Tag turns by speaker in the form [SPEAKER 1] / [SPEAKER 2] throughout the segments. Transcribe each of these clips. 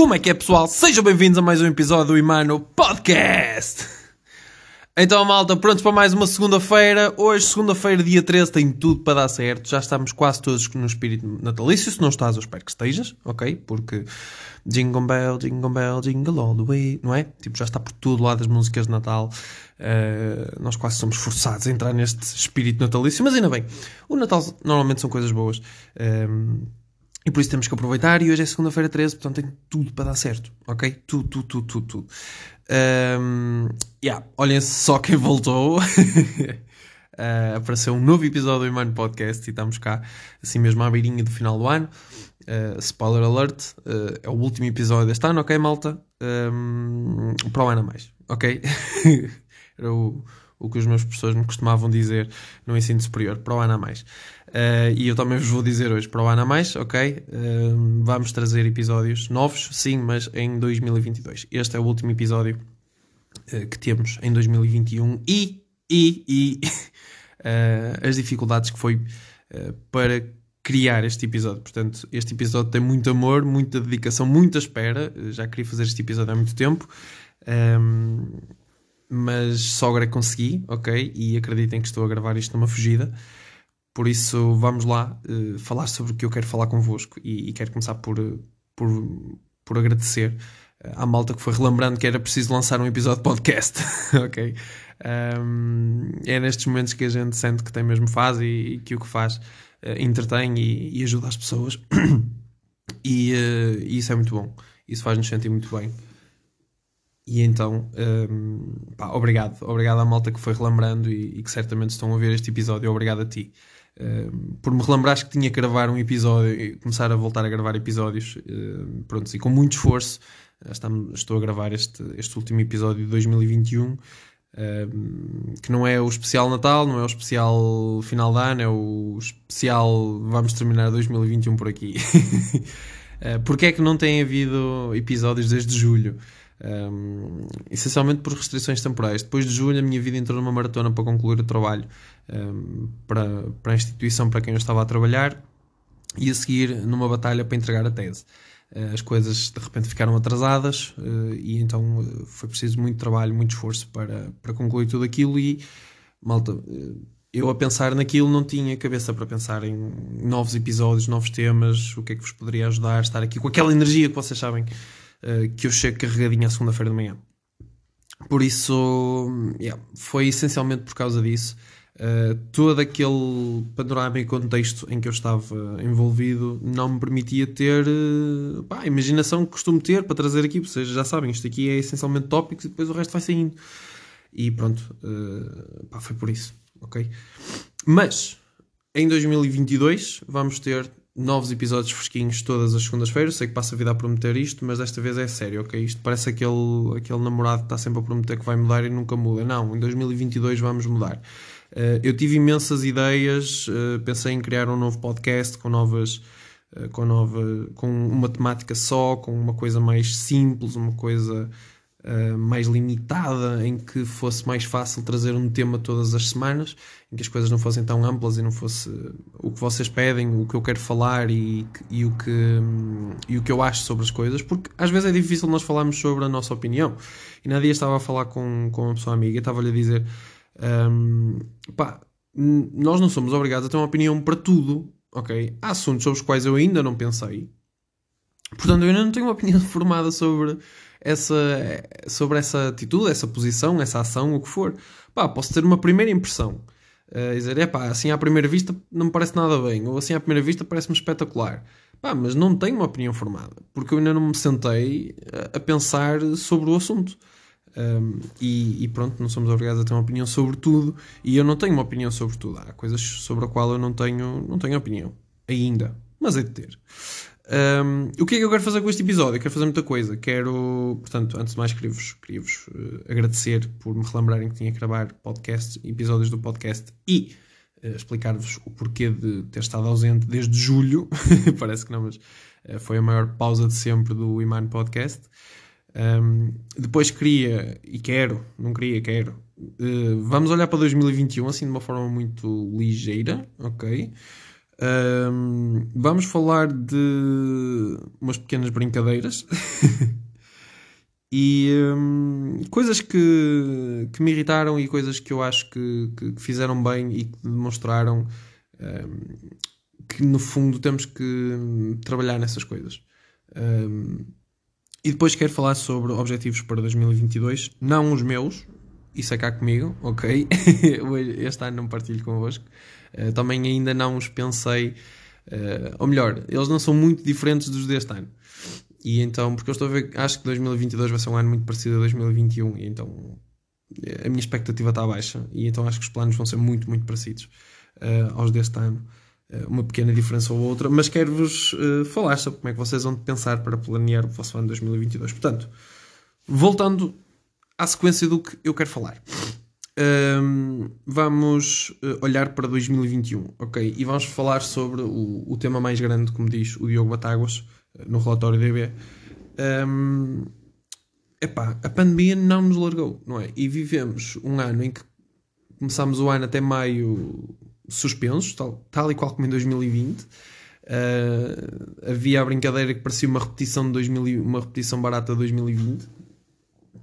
[SPEAKER 1] Como é que é, pessoal? Sejam bem-vindos a mais um episódio do Imano Podcast. Então, malta, prontos para mais uma segunda-feira. Hoje, segunda-feira, dia 13, tem tudo para dar certo. Já estamos quase todos no espírito natalício. Se não estás, eu espero que estejas, ok? Porque Jingle Bell, Jingle Bell, Jingle All the Way, não é? Tipo, já está por tudo lá das músicas de Natal. Uh, nós quase somos forçados a entrar neste espírito natalício, mas ainda bem. O Natal normalmente são coisas boas. Um, e por isso temos que aproveitar. E hoje é segunda-feira 13, portanto tem tudo para dar certo, ok? Tudo, tudo, tudo, tudo, tudo. Um, yeah, olhem só quem voltou. uh, apareceu um novo episódio do Imano Podcast e estamos cá, assim mesmo à beirinha do final do ano. Uh, spoiler alert, uh, é o último episódio deste ano, ok, malta? Um, para o ano a mais, ok? Era o, o que os meus professores me costumavam dizer no ensino superior, para o ano a mais. Uh, e eu também vos vou dizer hoje, para o ano a mais, ok? Uh, vamos trazer episódios novos, sim, mas em 2022. Este é o último episódio uh, que temos em 2021 e, e, e as dificuldades que foi para criar este episódio. Portanto, este episódio tem muito amor, muita dedicação, muita espera. Já queria fazer este episódio há muito tempo. Um, mas só agora consegui, ok? E acreditem que estou a gravar isto numa fugida. Por isso, vamos lá uh, falar sobre o que eu quero falar convosco e, e quero começar por, por, por agradecer uh, à malta que foi relembrando que era preciso lançar um episódio de podcast, ok? Um, é nestes momentos que a gente sente que tem mesmo faz e, e que o que faz uh, entretém e, e, ajuda as pessoas e, e isso é muito bom, isso faz-nos sentir muito bem. E então, um, pá, obrigado. Obrigado à malta que foi relembrando e, e, que certamente estão a ver este episódio. Obrigado a ti. Por me relembrares que tinha que gravar um episódio e começar a voltar a gravar episódios. Um, pronto, e com muito esforço, estou a gravar este, este último episódio de 2021. Um, que não é o especial Natal, não é o especial final de ano, é o especial vamos terminar 2021 por aqui. uh, Porquê é que não tem havido episódios desde julho? Um, essencialmente por restrições temporais. Depois de julho, a minha vida entrou numa maratona para concluir o trabalho um, para, para a instituição para quem eu estava a trabalhar e a seguir numa batalha para entregar a tese. Uh, as coisas de repente ficaram atrasadas uh, e então uh, foi preciso muito trabalho, muito esforço para, para concluir tudo aquilo. E malta, eu a pensar naquilo não tinha cabeça para pensar em novos episódios, novos temas, o que é que vos poderia ajudar, estar aqui com aquela energia que vocês sabem eh, que eu chego carregadinho à segunda-feira de manhã. Por isso, yeah, foi essencialmente por causa disso. Uh, todo aquele panorama e contexto em que eu estava envolvido não me permitia ter uh, a imaginação que costumo ter para trazer aqui. Vocês já sabem, isto aqui é essencialmente tópicos e depois o resto vai saindo. E pronto, uh, pá, foi por isso, ok? Mas em 2022 vamos ter novos episódios fresquinhos todas as segundas-feiras. Sei que passa a vida a prometer isto, mas desta vez é sério, ok? Isto parece aquele, aquele namorado que está sempre a prometer que vai mudar e nunca muda. Não, em 2022 vamos mudar. Uh, eu tive imensas ideias, uh, pensei em criar um novo podcast com novas. Uh, com, nova, com uma temática só, com uma coisa mais simples, uma coisa uh, mais limitada, em que fosse mais fácil trazer um tema todas as semanas, em que as coisas não fossem tão amplas e não fosse o que vocês pedem, o que eu quero falar e, e, o, que, e o que eu acho sobre as coisas, porque às vezes é difícil nós falarmos sobre a nossa opinião. E na dia estava a falar com, com uma pessoa amiga e estava-lhe a dizer: um, pá, nós não somos obrigados a ter uma opinião para tudo, ok? Há assuntos sobre os quais eu ainda não pensei. Portanto, eu ainda não tenho uma opinião formada sobre essa, sobre essa atitude, essa posição, essa ação, o que for. Pá, posso ter uma primeira impressão. Uh, dizer, é pá, assim à primeira vista não me parece nada bem, ou assim à primeira vista parece-me espetacular. Pá, mas não tenho uma opinião formada, porque eu ainda não me sentei a, pensar sobre o assunto. Um, e, e, pronto, não somos obrigados a ter uma opinião sobre tudo, e eu não tenho uma opinião sobre tudo. Há coisas sobre a qual eu não tenho, não tenho opinião ainda, mas é de ter. Um, o que é que eu quero fazer com este episódio? Eu quero fazer muita coisa. Quero, portanto, antes de mais, queria-vos queria uh, agradecer por me relembrarem que tinha que gravar podcast, episódios do podcast e uh, explicar-vos o porquê de ter estado ausente desde julho. Parece que não, mas uh, foi a maior pausa de sempre do Iman Podcast. Um, depois queria, e quero, não queria, quero. vamos olhar para 2021 assim de uma forma muito ligeira, ok? Um, vamos falar de umas pequenas brincadeiras e um, coisas que, que me irritaram e coisas que eu acho que, que, que fizeram bem e que demonstraram um, que no fundo temos que trabalhar nessas coisas. e depois quero falar sobre objetivos para 2022, não os meus, isso é cá comigo, ok? este ano não partilho convosco. Uh, também ainda não os pensei, uh, ou melhor, eles não são muito diferentes dos deste ano. E então, porque eu estou a ver, acho que 2022 vai ser um ano muito parecido a 2021, e então a minha expectativa está baixa, e então acho que os planos vão ser muito, muito parecidos uh, aos deste ano. uma pequena diferença ou outra, mas quero-vos falar sobre como é que vocês vão pensar para planear o vosso ano 2022. Portanto, voltando à sequência do que eu quero falar. Um, vamos eh, olhar para 2021, ok? E vamos falar sobre o, o tema mais grande, como diz o Diogo Batáguas eh, no relatório DB. Um, epá, a pandemia não nos largou, não é? E vivemos um ano em que começámos o ano até maio suspensos, tal, tal e qual como em 2020. Uh, ah, havia a brincadeira que parecia uma repetição de 2000, uma repetição barata de 2020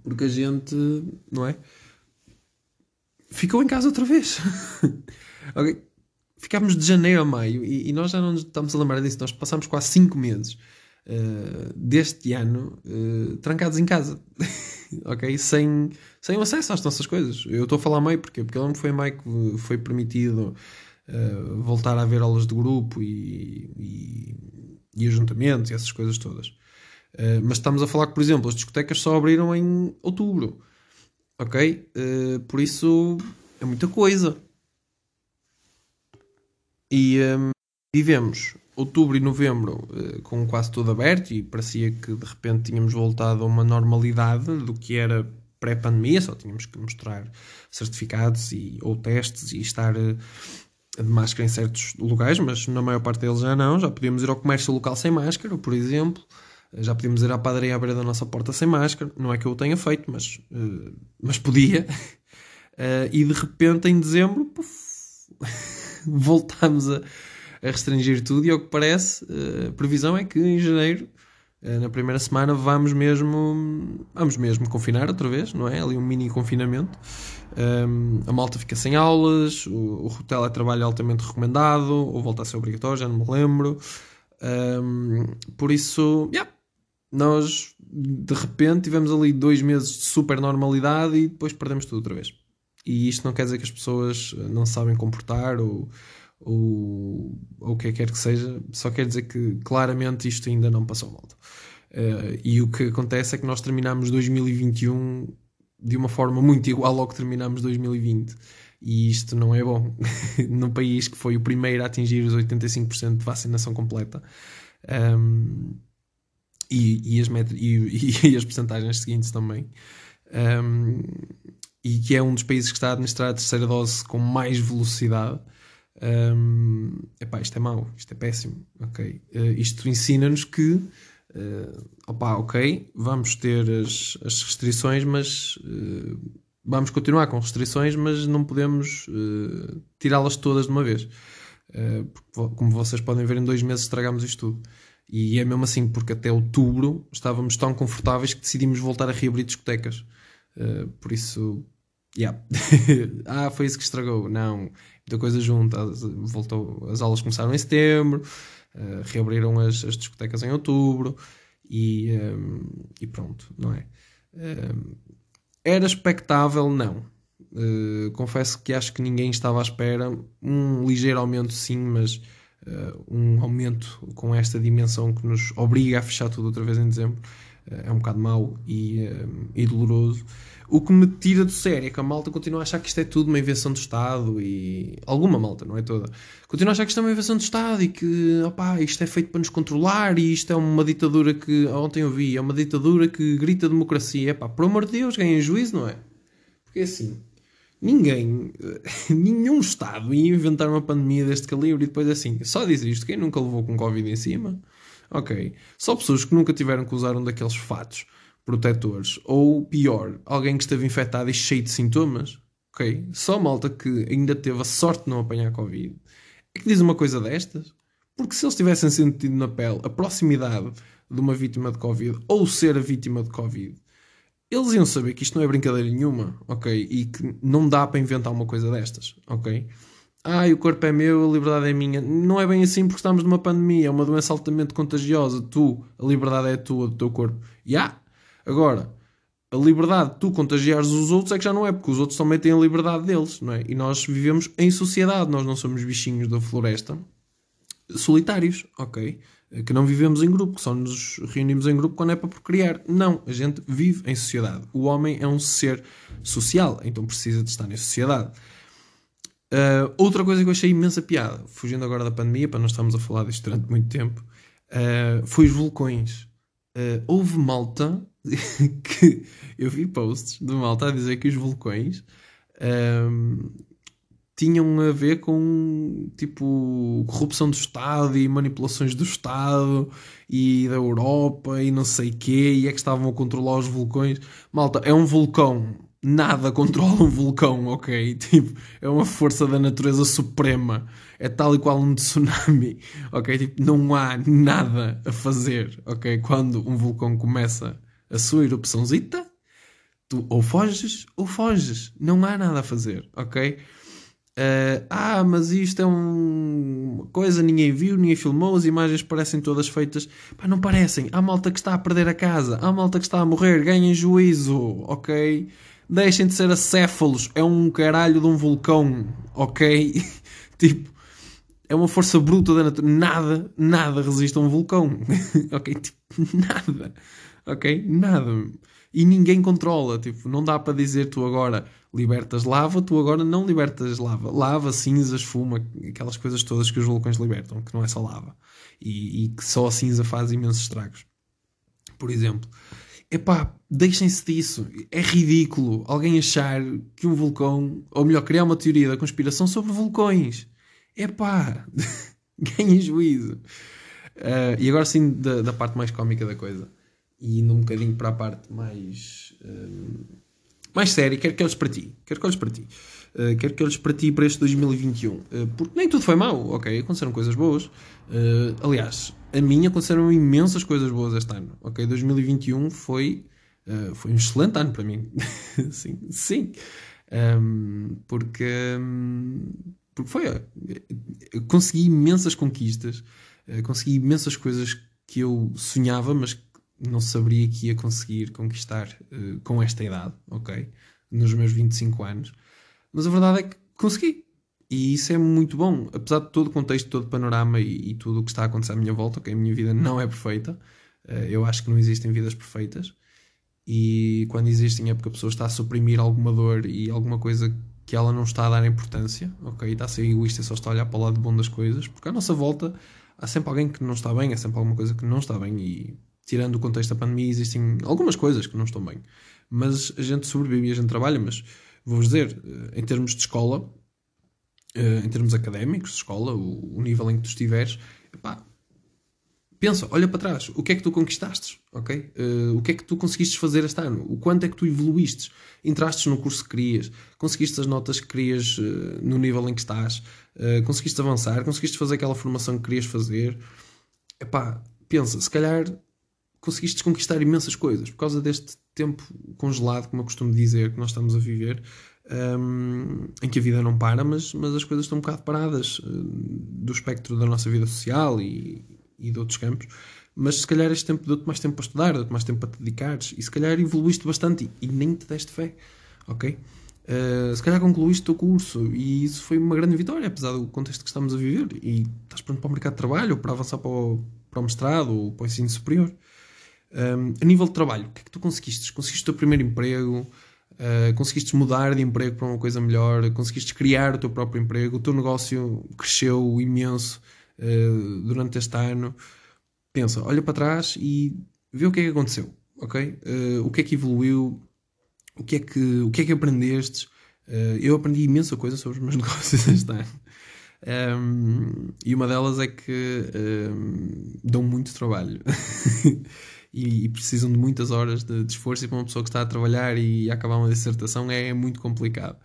[SPEAKER 1] porque a gente, não é? Ficou em casa outra vez. okay? Ficámos de janeiro a maio e, e, nós já não estamos a lembrar disso. Nós passámos quase 5 meses uh, deste ano uh, trancados em casa. ok? Sem, sem acesso às nossas coisas. Eu estou a falar meio porque, porque não foi em maio que foi permitido uh, voltar a haver aulas de grupo e, e, e ajuntamentos e essas coisas todas. Mas estamos a falar que, por exemplo, as discotecas só abriram em outubro. Ok? Uh, por isso é muita coisa. E um, vivemos outubro e novembro uh, com quase tudo aberto e parecia que de repente tínhamos voltado a uma normalidade do que era pré-pandemia, só tínhamos que mostrar certificados e, ou testes e estar de máscara em certos lugares, mas na maior parte deles já não. Já podíamos ir ao comércio local sem máscara, por exemplo. Já podíamos ir à padaria à beira da nossa porta sem máscara. Não é que eu o tenha feito, mas, uh, mas podia. Uh, e de repente, em dezembro, puf, voltámos a, a, restringir tudo. E ao que parece, uh, a previsão é que em janeiro, na primeira semana, vamos mesmo, vamos mesmo confinar outra vez, não é? Ali um mini confinamento. Um, a malta fica sem aulas, o, o teletrabalho é altamente recomendado, ou volta a ser obrigatório, já não me lembro. Um, por isso, yeah, nós de repente tivemos ali dois meses de super normalidade e depois perdemos tudo outra vez. E isto não quer dizer que as pessoas não sabem comportar ou, ou, ou o que quer que seja, só quer dizer que claramente isto ainda não passou volta. Uh, e o que acontece é que nós terminamos 2021 de uma forma muito igual ao que terminamos 2020. E isto não é bom. Num país que foi o primeiro a atingir os 85% de vacinação completa. Um, e, e, as e, e, as percentagens seguintes também. Um, e que é um dos países que está a administrar a terceira dose com mais velocidade. Um, epá, isto é mau, isto é péssimo. Okay? Uh, isto ensina-nos que, uh, opa, ok, vamos ter as, as restrições, mas uh, vamos continuar com restrições, mas não podemos uh, tirá-las todas de uma vez. Porque, como vocês podem ver, em dois meses estragamos isto tudo. E é mesmo assim, porque até outubro estávamos tão confortáveis que decidimos voltar a reabrir discotecas. Uh, por isso, yeah. ah, foi isso que estragou. Não, muita coisa junta. Voltou, as aulas começaram em setembro, uh, reabriram as, as, discotecas em outubro e, um, e pronto, não é? Um, era expectável? Não. Uh, confesso que acho que ninguém estava à espera. Um ligeiro aumento, sim, mas uh, um aumento com esta dimensão que nos obriga a fechar tudo outra vez em dezembro uh, é um bocado mau e, e doloroso. O que me tira do sério é que a malta continua a achar que isto é tudo uma invenção do Estado e. Alguma malta, não é toda. Continua a achar que isto é uma invenção do Estado e que opá, isto é feito para nos controlar e isto é uma ditadura que. Ontem eu vi, é uma ditadura que grita democracia. Epá, por amor de Deus, ganhem juízo, não é? Porque assim. Ninguém, nenhum Estado ia inventar uma pandemia deste calibre e depois assim, só diz isto, quem nunca levou com Covid em cima? Ok. Só pessoas que nunca tiveram que usar um daqueles fatos protetores. Ou pior, alguém que esteve infectado e cheio de sintomas. Ok? Só malta que ainda teve a sorte de não apanhar Covid é que diz uma coisa destas? Porque se eles tivessem sentido na pele a proximidade de uma vítima de Covid ou ser a vítima de Covid, eles iam saber que isto não é brincadeira nenhuma, ok? E que não dá para inventar uma coisa destas, ok? Ai, o corpo é meu, a liberdade é minha. Não é bem assim porque estamos numa pandemia, é uma doença altamente contagiosa. Tu, a liberdade é tua, do teu corpo. Já. Yeah. Agora, a liberdade de tu contagiares os outros é que já não é, porque os outros também têm a liberdade deles, não é? E nós vivemos em sociedade, nós não somos bichinhos da floresta solitários, ok? Que não vivemos em grupo, que só nos reunimos em grupo quando é para procriar. Não, a gente vive em sociedade. O homem é um ser social, então precisa de estar em sociedade. Uh, outra coisa que eu achei imensa piada, fugindo agora da pandemia, para não estarmos a falar disto durante muito tempo, uh, foi os vulcões. Uh, houve malta que eu vi posts de malta a dizer que os vulcões tinham a ver com tipo corrupção do Estado e manipulações do Estado e da Europa e não sei quê, e é que estavam a controlar os vulcões. Malta, é um vulcão. Nada controla um vulcão, ok? Tipo, é uma força da natureza suprema. É tal e qual um tsunami, ok? Tipo, não há nada a fazer, ok? Quando um vulcão começa a sua erupçãozita, tu ou foges ou foges. Não há nada a fazer, ok? Uh, ah, mas isto é uma coisa, ninguém viu, ninguém filmou, as imagens parecem todas feitas. Pá, não parecem. Há malta que está a perder a casa, há malta que está a morrer, ganhem juízo, ok? Deixem de ser acéfalos, é um caralho de um vulcão, ok? tipo, é uma força bruta da natureza. Nada, nada resiste a um vulcão, ok? Tipo, nada, ok? Nada. E ninguém controla, tipo, não dá para dizer tu agora libertas lava, tu agora não libertas lava. Lava, cinzas, fuma, aquelas coisas todas que os vulcões libertam, que não é só lava. E, e que só a cinza faz imensos estragos. Por exemplo. Epá, deixem-se disso. É ridículo alguém achar que um vulcão, ou melhor, criar uma teoria da conspiração sobre vulcões. Epá, ganhem juízo. Uh, e agora sim, da, da, parte mais cómica da coisa. E indo um bocadinho para a parte mais. Uh, mais sério, quero que olhes para ti. Quero que olhes para ti. Uh, quero que olhes para ti para este 2021. Uh, eh, porque nem tudo foi mau, ok? Aconteceram coisas boas. Uh, aliás, a mim aconteceram imensas coisas boas este ano, ok? 2021 foi, foi um excelente ano para mim. sim, sim. Um, porque, um, porque foi. consegui imensas conquistas, consegui imensas coisas que eu sonhava, mas não saberia que ia conseguir conquistar uh, com esta idade, ok? Nos meus 25 anos. Mas a verdade é que consegui. E isso é muito bom. Apesar de todo o contexto, todo o panorama e, e tudo o que está a acontecer à minha volta, ok? A minha vida não é perfeita. Uh, eu acho que não existem vidas perfeitas. E quando existem é porque a pessoa está a suprimir alguma dor e alguma coisa que ela não está a dar importância, ok? Está a ser egoísta e só está a olhar para o lado bom das coisas. Porque à nossa volta há sempre alguém que não está bem, há sempre alguma coisa que não está bem e tirando o contexto da pandemia, existem algumas coisas que não estão bem. Mas a gente sobrevive e a gente trabalha. Mas vou-vos dizer, eh, em termos de escola, eh, em termos académicos, de escola, o, nível em que tu estiveres, epá, pensa, olha para trás, o que é que tu conquistaste, ok? Uh, o que é que tu conseguiste fazer este ano? O quanto é que tu evoluíste? Entraste no curso que querias? Conseguiste as notas que querias uh, no nível em que estás? Uh, conseguiste avançar? Conseguiste fazer aquela formação que querias fazer? Epá, pensa, se calhar conseguiste conquistar imensas coisas por causa deste tempo congelado, como eu costumo dizer, que nós estamos a viver, um, em que a vida não para, mas, mas as coisas estão um bocado paradas uh, do espectro da nossa vida social e, e de outros campos. Mas se calhar este tempo deu-te mais tempo para estudar, deu-te mais tempo para te dedicares e se calhar evoluíste bastante e, e nem te deste fé, ok? Uh, se calhar concluíste o teu curso e isso foi uma grande vitória, apesar do contexto que estamos a viver. E estás pronto para o mercado de trabalho ou para avançar para o, para o mestrado ou para o ensino superior. Um, a nível de trabalho, o que é que tu conseguiste? Conseguiste o teu primeiro emprego? Uh, conseguiste mudar de emprego para uma coisa melhor? Conseguiste criar o teu próprio emprego? O teu negócio cresceu imenso uh, durante este ano? Pensa, olha para trás e vê o que é que aconteceu, ok? Uh, o que é que evoluiu? O que é que, o que, é que aprendeste? eu aprendi imensa coisa sobre os meus negócios este ano. Um, e uma delas é que um, dão muito trabalho. e, e, precisam de muitas horas de, de, esforço e para uma pessoa que está a trabalhar e a acabar uma dissertação é, muito complicado.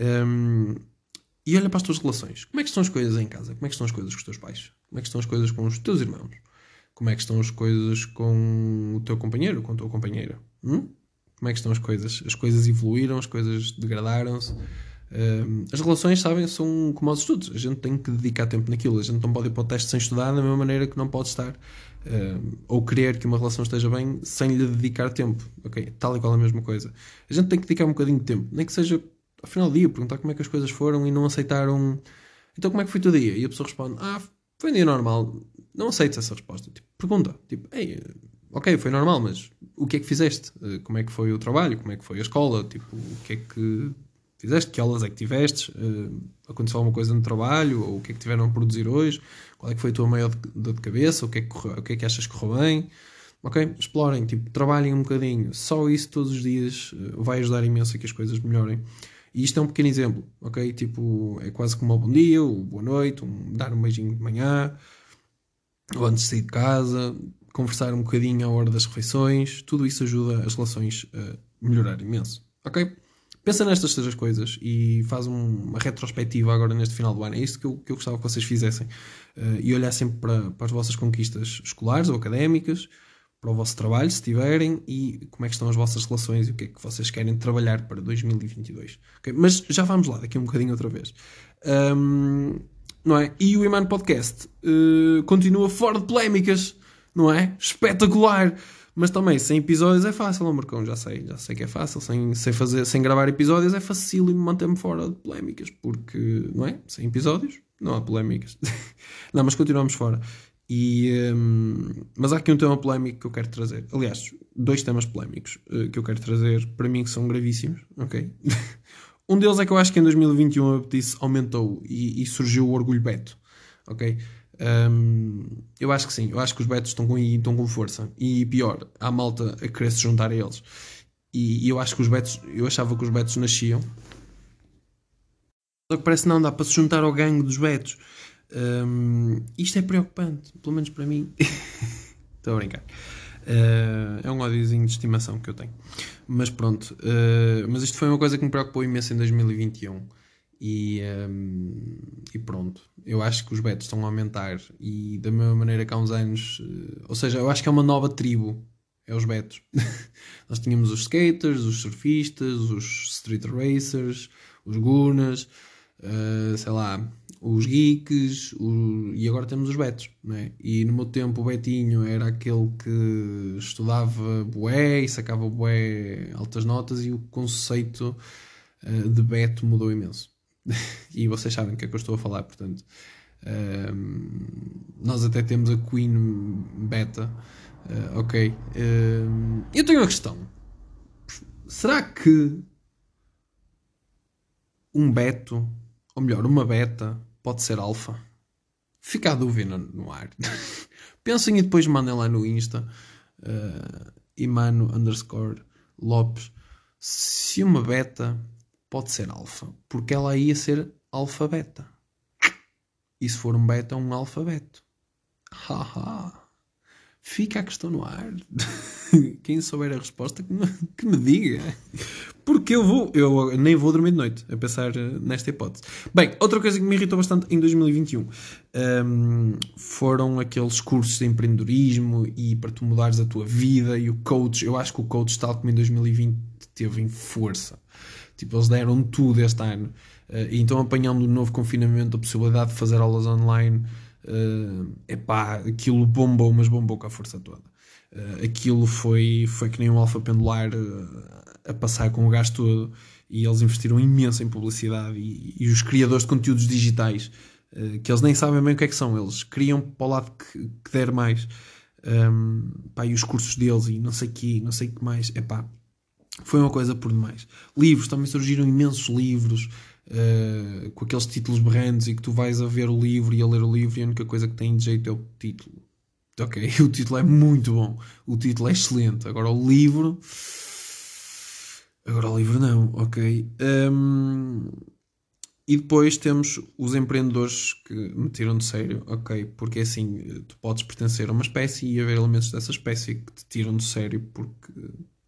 [SPEAKER 1] Um, e olha para as tuas relações. Como é que estão as coisas em casa? Como é que estão as coisas com os teus pais? Como é que estão as coisas com os teus irmãos? Como é que estão as coisas com o teu companheiro, com a tua companheira? Hum? Como é que estão as coisas? As coisas evoluíram, as coisas degradaram-se. Uh, as relações, sabem, são como os estudos. A gente tem que dedicar tempo naquilo. A gente não pode ir para o teste sem estudar, da mesma maneira que não pode estar uh, ou querer que uma relação esteja bem sem lhe dedicar tempo. Ok? Tal e qual a mesma coisa. A gente tem que dedicar um bocadinho de tempo, nem que seja ao final do dia, perguntar como é que as coisas foram e não aceitaram. Então, como é que foi o teu dia? E a pessoa responde: Ah, foi um dia normal. Não aceites essa resposta. Tipo, pergunta: Tipo, ei, ok, foi normal, mas o que é que fizeste? Eh, como é que foi o trabalho? Como é que foi a escola? Tipo, o que é que fizeste? Que aulas é que tiveste? Uh, aconteceu alguma coisa no trabalho? Ou o que é que tiveram a produzir hoje? Qual é que foi a tua maior dor de cabeça? O que é que, correu, o que, é que achas que correu bem? Ok? Explorem, tipo, trabalhem um bocadinho. Só isso todos os dias uh, vai ajudar imenso a que as coisas melhorem. E isto é um pequeno exemplo, ok? Tipo, é quase como um bom dia, ou boa noite, um, dar um beijinho de manhã, ou antes de sair de casa, conversar um bocadinho à hora das refeições, tudo isso ajuda as relações a melhorar imenso, ok? Pensa nestas três coisas e faz uma retrospectiva agora neste final do ano. É isto que eu, que eu gostava que vocês fizessem. Uh, e olhassem para, para as vossas conquistas escolares ou académicas, para o vosso trabalho, se tiverem, e como é que estão as vossas relações e o que é que vocês querem trabalhar para 2022. Okay? Mas já vamos lá, daqui um bocadinho outra vez. Um, não é? E o Iman Podcast uh, continua fora de polémicas, não é? Espetacular! Mas também, sem episódios é fácil, Marcão, já sei, já sei que é fácil. Sem, sem, fazer, sem gravar episódios é fácil manter-me fora de polémicas, porque, não é? Sem episódios não há polémicas. não, mas continuamos fora. E, um, mas há aqui um tema polémico que eu quero trazer. Aliás, dois temas polémicos uh, que eu quero trazer para mim que são gravíssimos, ok? um deles é que eu acho que em 2021 a Petice aumentou e, e, surgiu o orgulho Beto, ok? Um, eu acho que sim, eu acho que os Betos estão com, estão com força e pior, há malta a querer se juntar a eles. E, e eu acho que os Betos, eu achava que os Betos nasciam, só que parece não, dá para se juntar ao gangue dos Betos. Um, isto é preocupante, pelo menos para mim. Estou a brincar. Uh, é um ódiozinho de estimação que eu tenho. Mas pronto. Uh, mas isto foi uma coisa que me preocupou imenso em 2021. E, um, e pronto. Eu acho que os betos estão a aumentar. E da mesma maneira que há uns anos. Uh, ou seja, eu acho que é uma nova tribo. É os betos. Nós tínhamos os skaters, os surfistas, os street racers, os gunas, sei lá os geeks o, e agora temos os betos, é? E no meu tempo o Betinho era aquele que estudava bué e sacava bué altas notas e o conceito uh, de beto mudou imenso. E vocês sabem o que é que eu estou a falar, portanto. Uh, nós até temos a Queen Beta, uh, ok. eu tenho uma questão. Será que um beto, ou melhor, uma beta, pode ser alfa? Fica a dúvida no ar. Pensem e depois mandem lá no Insta uh, Imano underscore Lopes se uma beta pode ser alfa, porque ela ia ser alfa beta. E se for um beta, um alfabeto. Haha. Fica a questão no ar. Quem souber a resposta que me, que me diga. Porque eu vou, eu nem vou dormir de noite a pensar eh, nesta hipótese. Bem, outra coisa que me irritou bastante em 2021 um, ehm, foram aqueles cursos de empreendedorismo e para tu mudares a tua vida e o coach. Eu acho que o coach, tal como em 2020, teve em força. Tipo, eles deram tudo este ano. Uh, e então, apanhando o novo confinamento, a possibilidade de fazer aulas online, uh, epá, aquilo bombou, mas bombou com a força toda. Uh, aquilo foi, foi que nem um alfa pendular uh, a passar com o gás todo e eles investiram imenso em publicidade e, e os criadores de conteúdos digitais que eles nem sabem bem o que é que são eles criam para o lado que, que der mais um, pá, e os cursos deles e não sei que não sei que mais é pá foi uma coisa por demais livros também surgiram imensos livros uh, com aqueles títulos berrantes e que tu vais a ver o livro e a ler o livro e a única coisa que tem de jeito é o título ok, o título é muito bom o título é excelente agora o livro Agora o livro não, ok. Um, e depois temos os empreendedores que me tiram de sério, ok? Porque assim, tu podes pertencer a uma espécie e haver elementos dessa espécie que te tiram de sério porque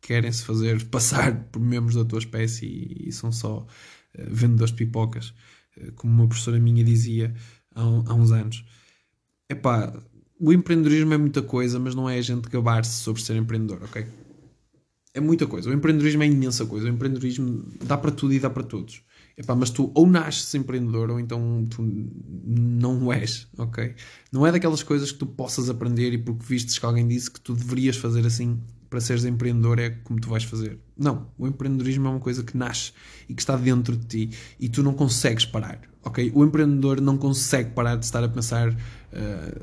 [SPEAKER 1] querem se fazer passar por membros da tua espécie e, e são só uh, vendedores de pipocas. uh, como uma professora minha dizia há, há uns anos. Epá, o empreendedorismo é muita coisa, mas não é a gente gabar-se sobre ser empreendedor, ok? É muita coisa. O empreendedorismo é imensa coisa. O empreendedorismo dá para tudo e dá para todos. Epá, mas tu ou nasces empreendedor ou então tu não és, ok? Não é daquelas coisas que tu possas aprender e porque vistes que alguém disse que tu deverias fazer assim para seres empreendedor é como tu vais fazer. Não, o empreendedorismo é uma coisa que nasce e que está dentro de ti e tu não consegues parar, ok? O empreendedor não consegue parar de estar a pensar uh,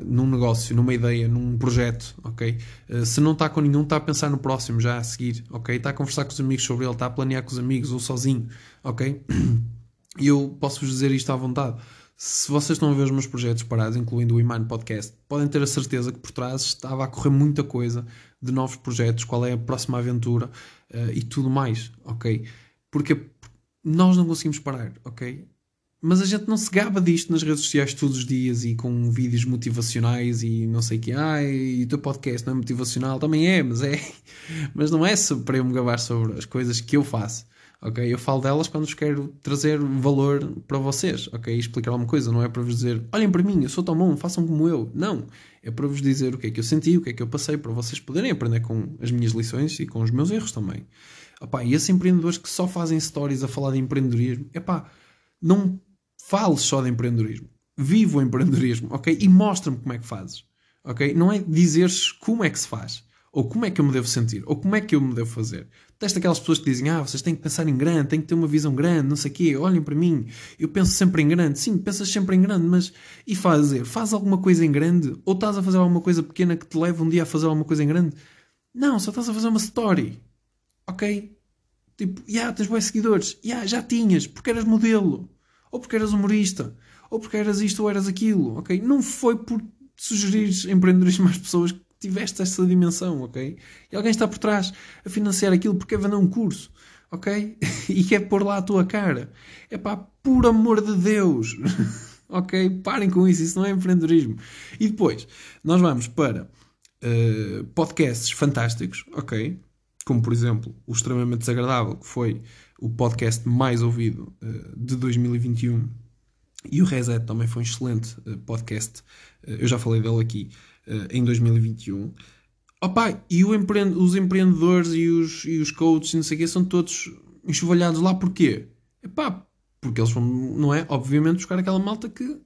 [SPEAKER 1] num negócio, numa ideia, num projeto, ok? Uh, se não está com nenhum, está a pensar no próximo já a seguir, ok? Está a conversar com os amigos sobre ele, está a planear com os amigos ou sozinho, ok? E eu posso-vos dizer isto à vontade. Se vocês estão a ver os meus projetos parados, incluindo o Iman Podcast, podem ter a certeza que por trás estava a correr muita coisa de novos projetos, qual é a próxima aventura uh, e tudo mais, ok? Porque nós não conseguimos parar, ok? Mas a gente não se gaba disto nas redes sociais todos os dias e com vídeos motivacionais e não sei o que. Ah, e o teu podcast não é motivacional? Também é, mas é. Mas não é para eu me gabar sobre as coisas que eu faço ok? Eu falo delas quando vos quero trazer valor para vocês, ok? E explicar alguma coisa, não é para vos dizer, olhem para mim, eu sou tão bom, façam como eu. Não, é para vos dizer o que é que eu senti, o que é que eu passei, para vocês poderem aprender com as minhas lições e com os meus erros também. Opa, e esses empreendedores que só fazem stories a falar de empreendedorismo, epá, não fales só de empreendedorismo. Viva o empreendedorismo, ok? E mostra-me como é que fazes, ok? Não é dizeres como é que se faz ou como é que eu me devo sentir? Ou como é que eu me devo fazer? Testa aquelas pessoas que dizem, ah, vocês têm que pensar em grande, têm que ter uma visão grande, não sei o quê, olhem para mim, eu penso sempre em grande. Sim, pensas sempre em grande, mas e fazer? Faz alguma coisa em grande? Ou estás a fazer alguma coisa pequena que te leva um dia a fazer alguma coisa em grande? Não, só estás a fazer uma story. Ok? Tipo, já yeah, tens bons seguidores. Yeah, já tinhas, porque eras modelo. Ou porque eras humorista. Ou porque eras isto ou eras aquilo. Ok? Não foi por sugerir empreendedorismo às pessoas tiveste essa dimensão, ok? E alguém está por trás a financiar aquilo porque é vender um curso, ok? e quer pôr lá a tua cara. É pá, por amor de Deus, ok? Parem com isso, isso não é empreendedorismo. E depois, nós vamos para uh, podcasts fantásticos, ok? Como por exemplo, o Extremamente Desagradável, que foi o podcast mais ouvido uh, de 2021. E o Reset também foi um excelente uh, podcast. eu já falei dele aqui em 2021. Opa, e empre os empreendedores e os, e os coaches não sei o quê são todos enxovalhados lá porquê? Epá, porque eles vão, não é? Obviamente buscar aquela malta que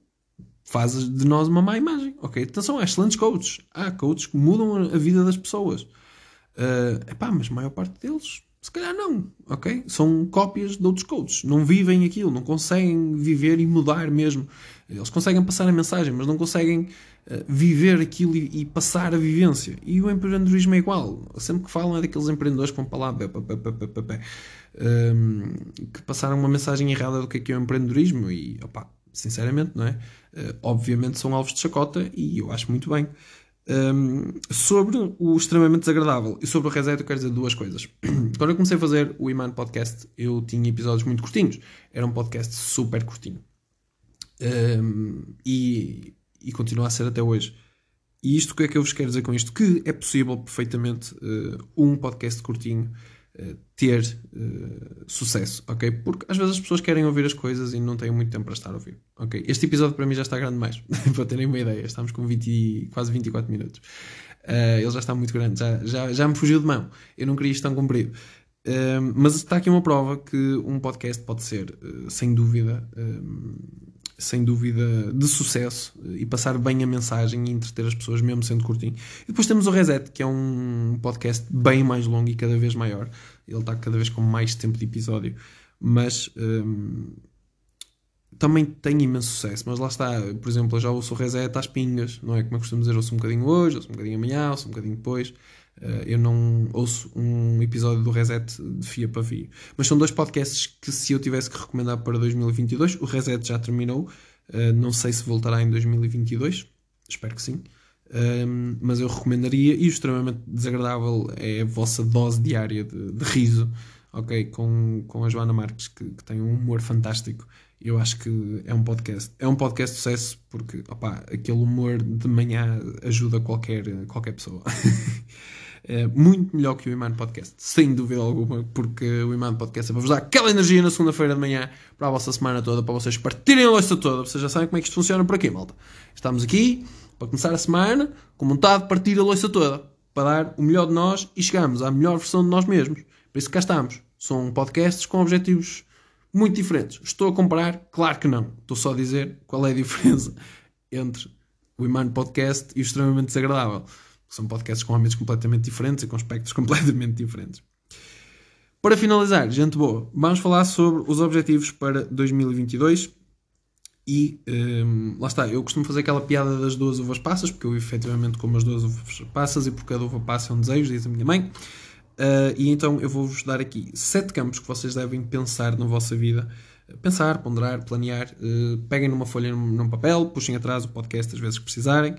[SPEAKER 1] faz de nós uma má imagem. Ok? Então são excelentes coaches. Há coaches que mudam a vida das pessoas. Uh, epá, mas a maior parte deles se calhar não, ok? São cópias de outros coaches. Não vivem aquilo, não conseguem viver e mudar mesmo. Eles conseguem passar a mensagem, mas não conseguem uh, viver aquilo e, e, passar a vivência. E o empreendedorismo é igual. Sempre que falam é daqueles empreendedores que vão para lá que passaram uma mensagem errada do que é, que é o empreendedorismo e, opa, sinceramente, não é? Uh, obviamente são alvos de chacota e eu acho muito bem. Um, sobre o extremamente desagradável e sobre o reset, eu quero dizer duas coisas. Quando eu comecei a fazer o Iman Podcast, eu tinha episódios muito curtinhos. Era um podcast super curtinho. Um, e, e continua a ser até hoje. E isto o que é que eu vos quero dizer com isto? Que é possível perfeitamente uh, um podcast curtinho uh, ter uh, sucesso, ok? Porque às vezes as pessoas querem ouvir as coisas e não têm muito tempo para estar a ouvir, ok? Este episódio para mim já está grande demais, para terem uma ideia. Estamos com 20, quase 24 minutos. ele já está muito grande, já, já, já me fugiu de mão. Eu não queria isto tão comprido. mas está aqui uma prova que um podcast pode ser, sem dúvida, sem dúvida, de sucesso e passar bem a mensagem e entreter as pessoas, mesmo sendo curtinho. E depois temos o Reset, que é um podcast bem mais longo e cada vez maior. Ele está cada vez com mais tempo de episódio, mas hum, também tem imenso sucesso. Mas lá está, por exemplo, eu já ouço o Reset às pingas, não é como eu costumo dizer, ouço um bocadinho hoje, ouço um bocadinho amanhã, ouço um bocadinho depois. Uh, eu não ouço um episódio do Reset de fia para fio. Mas são dois podcasts que, se eu tivesse que recomendar para 2022, o Reset já terminou. Uh, não sei se voltará em 2022. Espero que sim. Um, mas eu recomendaria. E o extremamente desagradável é a vossa dose diária de, de riso, ok? Com, com a Joana Marques, que, que, tem um humor fantástico. Eu acho que é um podcast. É um podcast de sucesso porque opa, aquele humor de manhã ajuda qualquer, qualquer pessoa. é muito melhor que o Iman Podcast, sem dúvida alguma, porque o Iman Podcast é para vos dar aquela energia na segunda-feira de manhã para a vossa semana toda, para vocês partirem a louça toda. Vocês já sabem como é que isto funciona por aqui, malta. Estamos aqui para começar a semana com vontade de partir a louça toda, para dar o melhor de nós e chegarmos à melhor versão de nós mesmos. Por isso cá estamos. São podcasts com objetivos muito diferentes. Estou a comparar? Claro que não. Estou só a dizer qual é a diferença entre o Iman Podcast e o Extremamente Desagradável. São podcasts com âmbitos completamente diferentes e com aspectos completamente diferentes. Para finalizar, gente boa, vamos falar sobre os objetivos para 2022 e um, lá está, eu costumo fazer aquela piada das duas uvas passas, porque eu efetivamente como as duas uvas passas e porque cada uva passa é um desejo, diz a minha mãe. Uh, e então eu vou-vos dar aqui sete campos que vocês devem pensar na vossa vida. Pensar, ponderar, planear. Uh, peguem numa folha, num, num, papel, puxem atrás o podcast às vezes que precisarem.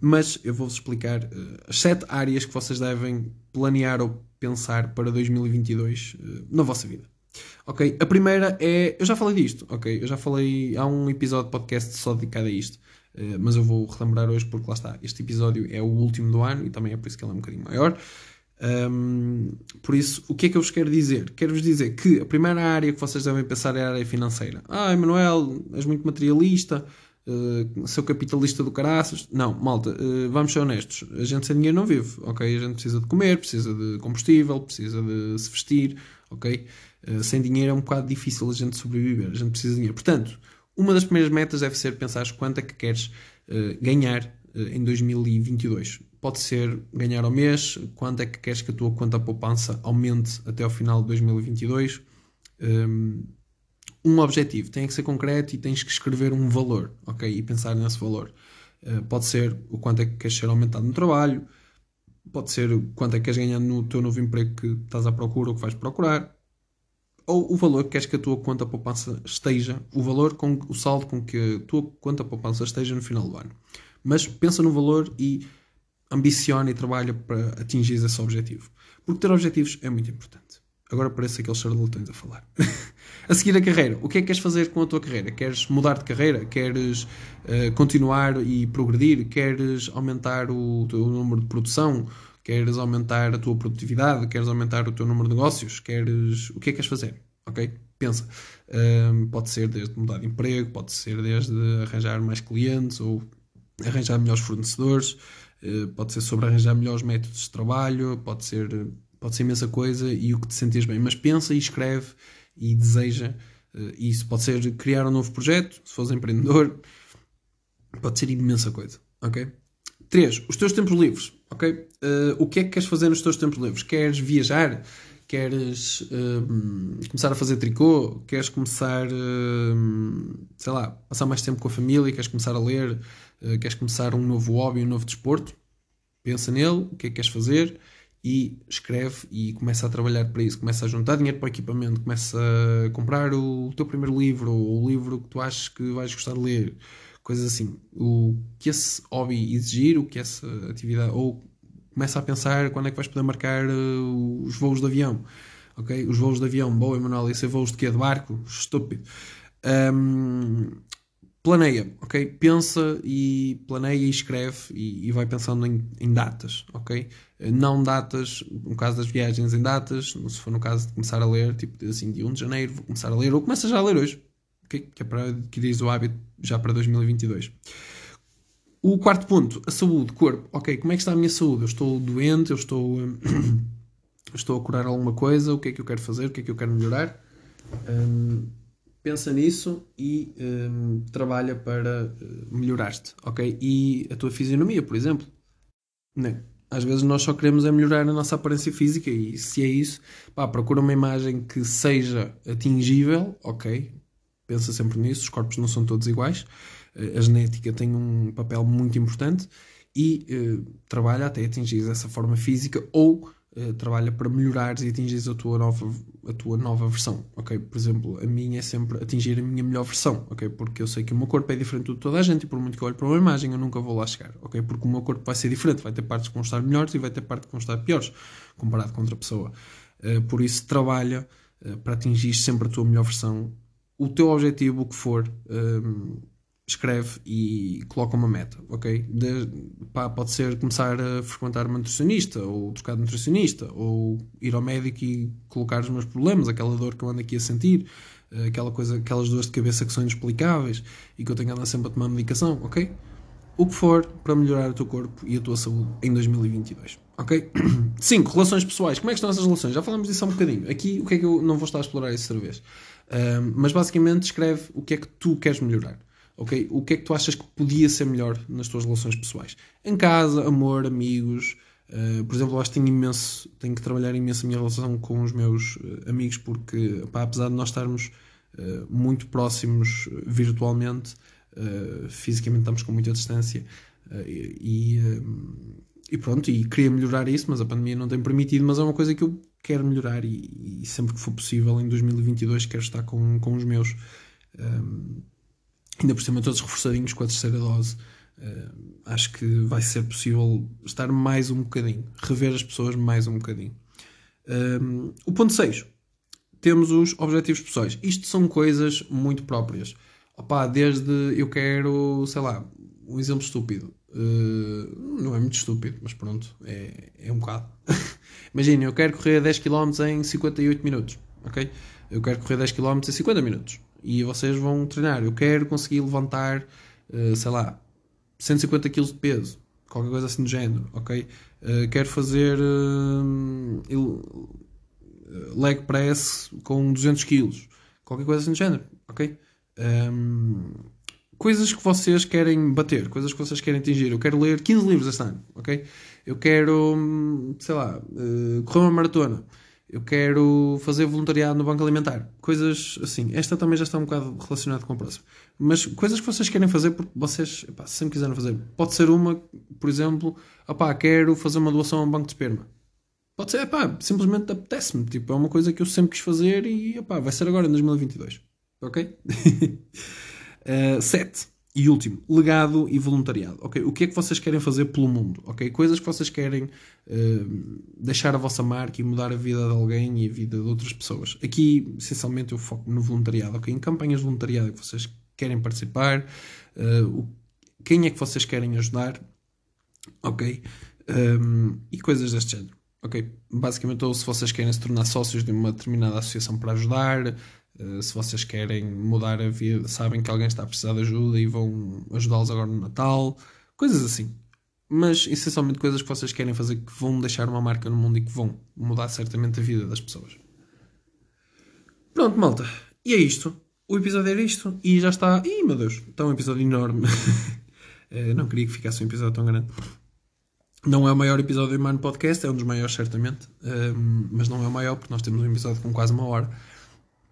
[SPEAKER 1] Mas eu vou-vos explicar as sete áreas que vocês devem planear ou pensar para 2022 na vossa vida. Ok? A primeira é. Eu já falei disto, ok? Eu já falei. Há um episódio de podcast só dedicado a isto. mas eu vou relembrar hoje porque lá está. Este episódio é o último do ano e também é por isso que ele é um bocadinho maior. Um, por isso, o que é que eu vos quero dizer? Quero-vos dizer que a primeira área que vocês devem pensar é a área financeira. Ah, Emanuel, és muito materialista, uh, seu capitalista do caraças. Não, malta, uh, vamos ser honestos. A gente sem dinheiro não vive, ok? A gente precisa de comer, precisa de combustível, precisa de se vestir, ok? Uh, sem dinheiro é um bocado difícil a gente sobreviver, a gente precisa de dinheiro. Portanto, uma das primeiras metas deve ser pensar quanto é que queres ganhar em 2022 pode ser ganhar ao mês, quanto é que queres que a tua conta poupança aumente até ao final de 2022. Um, um objetivo, tem que ser concreto e tens que escrever um valor, ok? E pensar nesse valor. Uh, pode ser o quanto é que queres ser aumentado no trabalho, pode ser o quanto é que queres ganhar no teu novo emprego que estás à procura ou que vais procurar, ou o valor que queres que a tua conta poupança esteja, o valor com o saldo com que a tua conta poupança esteja no final do ano. Mas pensa no valor e ambiciona e trabalha para atingir esse objetivo. Porque ter objetivos é muito importante. Agora parece aqueles charlatões a falar. a seguir a carreira. O que é que queres fazer com a tua carreira? Queres mudar de carreira? Queres uh, continuar e progredir? Queres aumentar o teu número de produção? Queres aumentar a tua produtividade? Queres aumentar o teu número de negócios? Queres... O que é que queres fazer? Ok? Pensa. Uh, pode ser desde mudar de emprego, pode ser desde arranjar mais clientes ou arranjar melhores fornecedores, eh, pode ser sobre arranjar melhores métodos de trabalho, pode ser, pode ser imensa coisa e o que te sentes bem. Mas pensa e escreve e deseja eh, isso. Pode ser criar um novo projeto, se fores empreendedor, pode ser imensa coisa, ok? 3. Os teus tempos livres, ok? Uh, o que é que queres fazer nos teus tempos livres? Queres viajar? Queres uh, começar a fazer tricô? Queres começar, uh, sei lá, passar mais tempo com a família? Queres começar a ler? Queres começar um novo hobby, um novo desporto, pensa nele, o que é que queres fazer e escreve e começa a trabalhar para isso. Começa a juntar dinheiro para o equipamento, começa a comprar o teu primeiro livro ou o livro que tu achas que vais gostar de ler, coisas assim. O que esse hobby exigir, o que essa atividade, ou começa a pensar quando é que vais poder marcar uh, os voos de avião. Ok? Os voos de avião, boa, Emanuel, isso é voos de quê? De barco? Estúpido. Um, planeia, ok? Pensa e planeia e escreve e, e vai pensando em, em, datas, ok? Não datas, no caso das viagens, em datas, se for no caso de começar a ler, tipo assim, de 1 de janeiro vou começar a ler, ou começa já a ler hoje? Que é para adquirir o hábito já para 2022. O quarto ponto, a saúde, corpo, ok? Como é que está a minha saúde? Eu estou doente, eu estou, eu estou a curar alguma coisa, o que é que eu quero fazer, o que é que eu quero melhorar? Um, pensa nisso e um, trabalha para uh, melhorar-te, ok? E a tua fisionomia, por exemplo. Né? Às vezes nós só queremos é melhorar a nossa aparência física e se é isso, pá, procura uma imagem que seja atingível, ok? Pensa sempre nisso, os corpos não são todos iguais, uh, a genética tem um papel muito importante e uh, trabalha até atingir essa forma física ou eh, trabalha para melhorares e atingires a tua, nova, a tua nova versão, ok? Por exemplo, a minha é sempre atingir a minha melhor versão, ok? Porque eu sei que o meu corpo é diferente de toda a gente e por muito que eu olhe para uma imagem eu nunca vou lá chegar, ok? Porque o meu corpo vai ser diferente, vai ter partes que vão estar melhores e vai ter partes que vão estar piores comparado com outra pessoa. Uh, por isso, trabalha uh, para atingir sempre a tua melhor versão. O teu objetivo, o que for, escreve e coloca uma meta, ok? De, pá, pode ser começar a frequentar uma nutricionista, ou trocar de nutricionista, ou ir ao médico e colocar os meus problemas, aquela dor que eu ando aqui a sentir, eh, aquela coisa, aquelas dores de cabeça que são inexplicáveis e que eu tenho andar sempre a tomar medicação, ok? O que for para melhorar o teu corpo e a tua saúde em 2022. Ok? 5. Relações pessoais. Como é que estão essas relações? Já falamos disso há um bocadinho. Aqui, o que é que eu não vou estar a explorar isso outra vez? Um, mas basicamente escreve o que é que tu queres melhorar. Ok? O que é que tu achas que podia ser melhor nas tuas relações pessoais? Em casa, amor, amigos. Uh, por exemplo, eu acho que tenho imenso, tenho que trabalhar imenso a minha relação com os meus uh, amigos, porque pá, apesar de nós estarmos uh, muito próximos virtualmente, fisicamente estamos com muita distância e, e, pronto, e queria melhorar isso, mas a pandemia não tem permitido, mas é uma coisa que eu quero melhorar e, e sempre que for possível em 2022 quero estar com, com os meus. Um, ainda por cima todos reforçadinhos com a terceira dose. Uh, acho que vai ser possível estar mais um bocadinho, rever as pessoas mais um bocadinho. Um, o ponto 6. Temos os objetivos pessoais. Isto são coisas muito próprias. Opa, desde eu quero, sei lá, um exemplo estúpido. Uh, não é muito estúpido, mas pronto, é, é um bocado. Imagina, eu quero correr 10 km em 58 minutos, ok? Eu quero correr 10 km em 50 minutos e vocês vão treinar. Eu quero conseguir levantar, uh, sei lá, 150 kg de peso, qualquer coisa assim do género, ok? Uh, quero fazer uh, leg press com 200 kg, qualquer coisa assim do género, ok? Um, ehm, coisas que vocês querem bater, coisas que vocês querem atingir. Eu quero ler 15 livros este ano, ok? Eu quero, sei lá, correr uma maratona eu quero fazer voluntariado no banco alimentar. Coisas assim. Esta também já está um bocado relacionada com a próxima. Mas coisas que vocês querem fazer porque vocês epá, sempre quiserem fazer. Pode ser uma, por exemplo, opá, quero fazer uma doação a um banco de esperma. Pode ser, epá, simplesmente apetece-me. Tipo, é uma coisa que eu sempre quis fazer e epá, vai ser agora em 2022. Ok? uh, sete e último, legado e voluntariado. Ok, o que é que vocês querem fazer pelo mundo? Ok, coisas que vocês querem uh, deixar a vossa marca e mudar a vida de alguém e a vida de outras pessoas. Aqui, essencialmente, eu foco no voluntariado. Ok, em campanhas de voluntariado que vocês querem participar, uh, o, quem é que vocês querem ajudar, ok, um, e coisas deste género. Ok, basicamente, ou se vocês querem se tornar sócios de uma determinada associação para ajudar, eh, se vocês querem mudar a vida, sabem que alguém está a precisar de ajuda e vão ajudá-los agora no Natal, coisas assim. Mas essencialmente coisas que vocês querem fazer que vão deixar uma marca no mundo e que vão mudar certamente a vida das pessoas. Pronto, malta. E é isto. O episódio era isto. E já está. Ih, meu Deus, está um episódio enorme. Eh, não queria que ficasse um episódio tão grande. Não é o maior episódio do Mano Podcast, é um dos maiores, certamente. Ehm, mas não é o maior, porque nós temos um episódio com quase uma hora.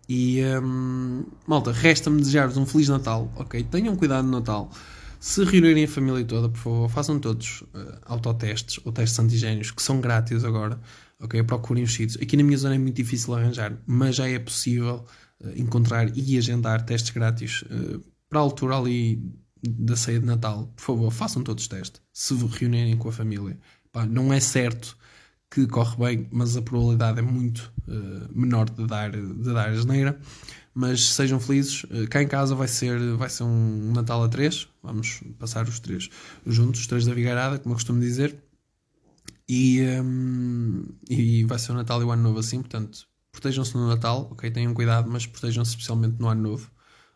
[SPEAKER 1] E um, malta, resta-me desejar-vos um Feliz Natal, ok? Tenham cuidado no Natal. Se reunirem a família toda, por favor, façam todos uh, autotestes ou testes antigénios que são grátis agora, ok? Procurem os sítios. Aqui na minha zona é muito difícil arranjar, mas já é possível uh, encontrar e agendar testes grátis uh, para a altura ali da ceia de Natal. Por favor, façam todos os testes. Se reunirem com a família. Pá, não é certo que corre bem, mas a probabilidade é muito uh, menor de dar, de dar asneira. Mas sejam felizes, uh, cá em casa vai ser, vai ser um Natal a três, vamos passar os três juntos, os três da Vigarada, como eu costumo dizer, e, um, e vai ser o Natal e o Ano Novo assim, portanto, protejam-se no Natal, ok? Tenham cuidado, mas protejam-se especialmente no Ano Novo,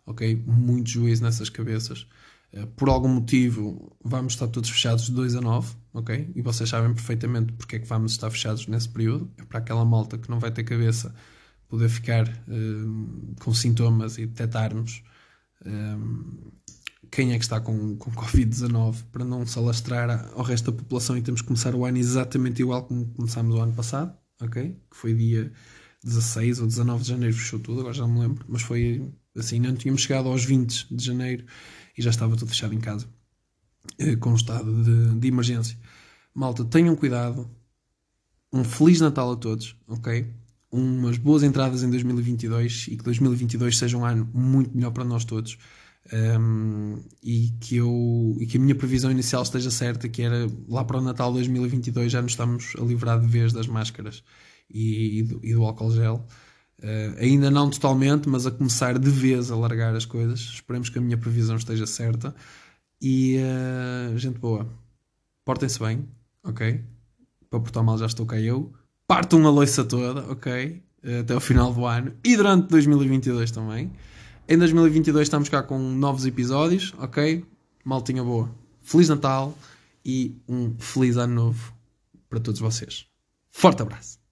[SPEAKER 1] ok? Muito juízo nessas cabeças. Uh, por algum motivo, vamos estar todos fechados de 2 a 9, ok? E vocês sabem perfeitamente porque é que vamos estar fechados nesse período. É para aquela malta que não vai ter cabeça poder ficar um, com sintomas e detectarmos um, quem é que está com, com Covid-19 para não se alastrar ao resto da população e temos que começar o ano exatamente igual como começámos o ano passado, ok? Que foi dia 16 ou 19 de janeiro, fechou tudo, agora já me lembro, mas foi assim, não tínhamos chegado aos 20 de janeiro e já estava tudo fechado em casa. Eh, com estado de, de emergência. Malta, tenham cuidado. Um Feliz Natal a todos, ok? Umas boas entradas em 2022 e que 2022 seja um ano muito melhor para nós todos. Um, e, que eu, e que a minha previsão inicial esteja certa, que era lá para o Natal 2022 já nos estamos a livrar de vez das máscaras e, e, do, e do álcool gel. Uh, ainda não totalmente, mas a começar de vez a largar as coisas. Esperemos que a minha previsão esteja certa. E uh, gente boa, portem-se bem, ok? Para portar mal já estou cá eu. Partam a loiça toda, ok? Até o final do ano e durante 2022 também. Em 2022 estamos cá com novos episódios, ok? Maltinha boa. Feliz Natal e um feliz ano novo para todos vocês. Forte abraço.